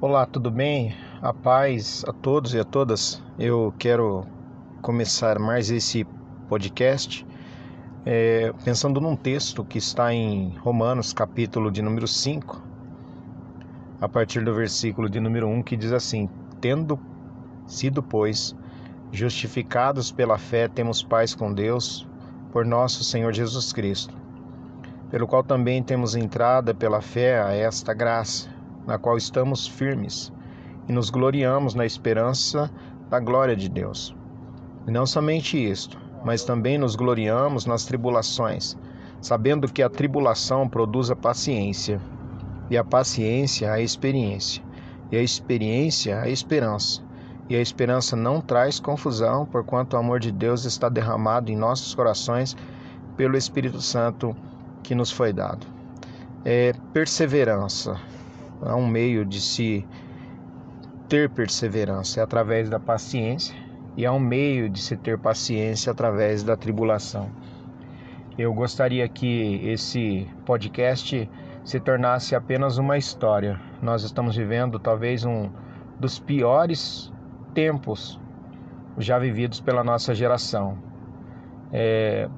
Olá, tudo bem? A paz a todos e a todas. Eu quero começar mais esse podcast é, pensando num texto que está em Romanos, capítulo de número 5, a partir do versículo de número 1, que diz assim: Tendo sido, pois, justificados pela fé, temos paz com Deus por nosso Senhor Jesus Cristo, pelo qual também temos entrada pela fé a esta graça na qual estamos firmes e nos gloriamos na esperança da glória de Deus. E não somente isto, mas também nos gloriamos nas tribulações, sabendo que a tribulação produz a paciência, e a paciência a experiência, e a experiência a esperança. E a esperança não traz confusão, porquanto o amor de Deus está derramado em nossos corações pelo Espírito Santo que nos foi dado. É perseverança, há um meio de se ter perseverança é através da paciência e há um meio de se ter paciência através da tribulação. Eu gostaria que esse podcast se tornasse apenas uma história. Nós estamos vivendo talvez um dos piores tempos já vividos pela nossa geração. É,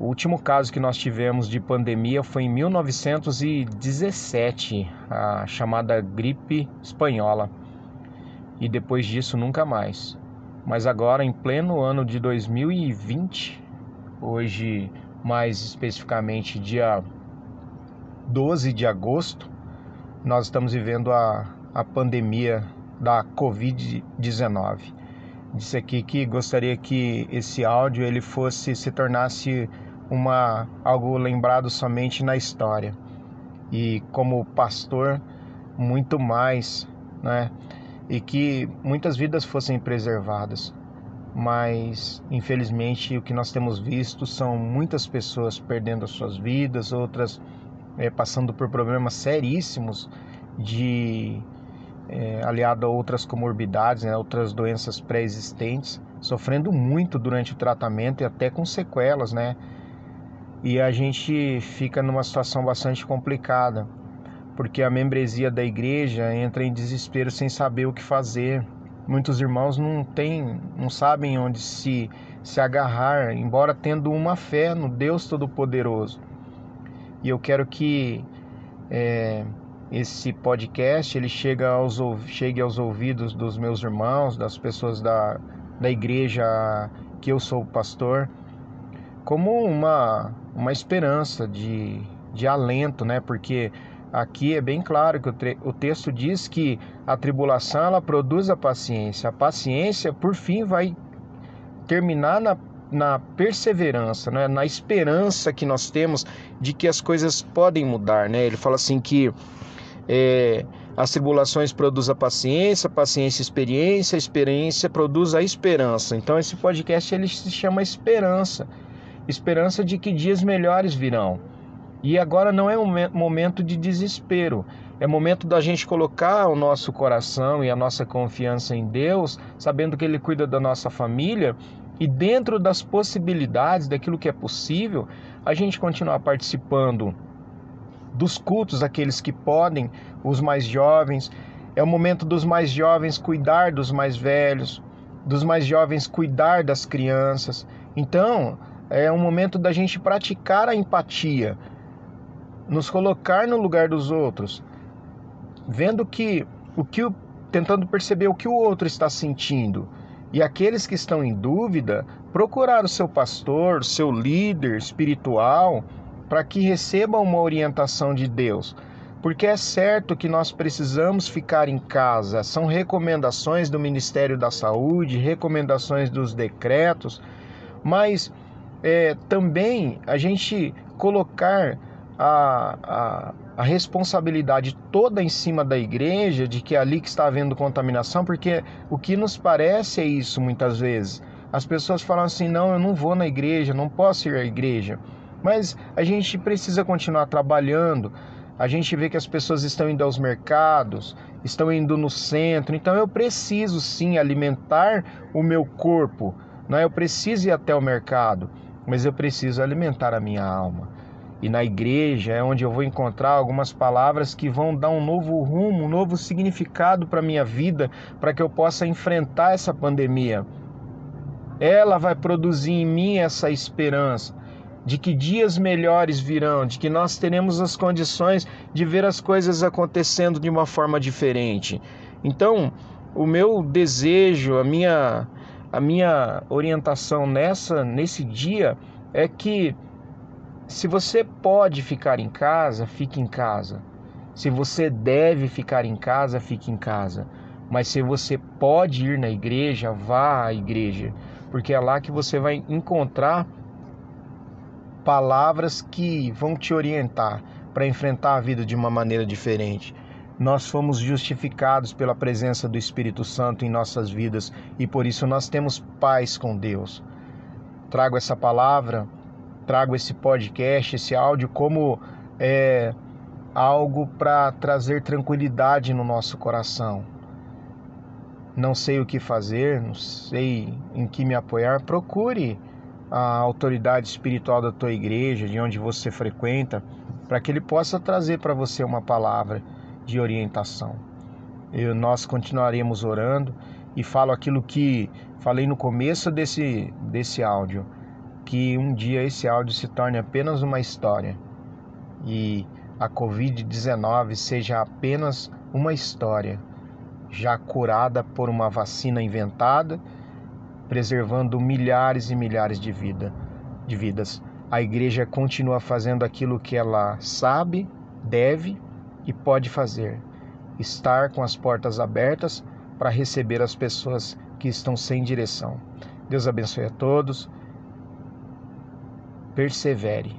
o último caso que nós tivemos de pandemia foi em 1917, a chamada gripe espanhola. E depois disso nunca mais. Mas agora, em pleno ano de 2020, hoje mais especificamente dia 12 de agosto, nós estamos vivendo a, a pandemia da Covid-19. Disse aqui que gostaria que esse áudio ele fosse se tornasse uma algo lembrado somente na história. E como pastor, muito mais, né? E que muitas vidas fossem preservadas. Mas, infelizmente, o que nós temos visto são muitas pessoas perdendo as suas vidas, outras é, passando por problemas seríssimos de é, aliado a outras comorbidades, né, outras doenças pré-existentes, sofrendo muito durante o tratamento e até com sequelas, né? E a gente fica numa situação bastante complicada, porque a membresia da igreja entra em desespero sem saber o que fazer. Muitos irmãos não têm, não sabem onde se se agarrar, embora tendo uma fé no Deus Todo-Poderoso. E eu quero que é, esse podcast ele chegue aos, chegue aos ouvidos dos meus irmãos, das pessoas da, da igreja que eu sou pastor, como uma, uma esperança de, de alento, né? Porque aqui é bem claro que o, o texto diz que a tribulação ela produz a paciência. A paciência, por fim, vai terminar na, na perseverança, né? na esperança que nós temos de que as coisas podem mudar. Né? Ele fala assim que é, as tribulações produzem a paciência, paciência experiência, a experiência produz a esperança. Então esse podcast ele se chama esperança esperança de que dias melhores virão. E agora não é um momento de desespero, é momento da gente colocar o nosso coração e a nossa confiança em Deus, sabendo que Ele cuida da nossa família e dentro das possibilidades, daquilo que é possível, a gente continuar participando dos cultos, aqueles que podem, os mais jovens. É o momento dos mais jovens cuidar dos mais velhos, dos mais jovens cuidar das crianças. Então, é um momento da gente praticar a empatia, nos colocar no lugar dos outros, vendo que o que o, tentando perceber o que o outro está sentindo. E aqueles que estão em dúvida, procurar o seu pastor, seu líder espiritual, para que recebam uma orientação de Deus. Porque é certo que nós precisamos ficar em casa, são recomendações do Ministério da Saúde, recomendações dos decretos, mas é, também a gente colocar a, a, a, responsabilidade toda em cima da igreja de que é ali que está havendo contaminação, porque o que nos parece é isso muitas vezes. As pessoas falam assim: não, eu não vou na igreja, não posso ir à igreja. Mas a gente precisa continuar trabalhando. A gente vê que as pessoas estão indo aos mercados, estão indo no centro, então eu preciso sim alimentar o meu corpo, não é? Eu preciso ir até o mercado mas eu preciso alimentar a minha alma. E na igreja é onde eu vou encontrar algumas palavras que vão dar um novo rumo, um novo significado para a minha vida, para que eu possa enfrentar essa pandemia. Ela vai produzir em mim essa esperança de que dias melhores virão, de que nós teremos as condições de ver as coisas acontecendo de uma forma diferente. Então, o meu desejo, a minha a minha orientação nessa nesse dia é que se você pode ficar em casa, fique em casa. Se você deve ficar em casa, fique em casa. Mas se você pode ir na igreja, vá à igreja, porque é lá que você vai encontrar palavras que vão te orientar para enfrentar a vida de uma maneira diferente. Nós fomos justificados pela presença do Espírito Santo em nossas vidas e por isso nós temos paz com Deus. Trago essa palavra, trago esse podcast, esse áudio como é, algo para trazer tranquilidade no nosso coração. Não sei o que fazer, não sei em que me apoiar, procure a autoridade espiritual da tua igreja, de onde você frequenta, para que ele possa trazer para você uma palavra de orientação. E nós continuaremos orando e falo aquilo que falei no começo desse, desse áudio, que um dia esse áudio se torne apenas uma história e a Covid-19 seja apenas uma história já curada por uma vacina inventada preservando milhares e milhares de, vida, de vidas. A igreja continua fazendo aquilo que ela sabe, deve e pode fazer: estar com as portas abertas para receber as pessoas que estão sem direção. Deus abençoe a todos. Persevere.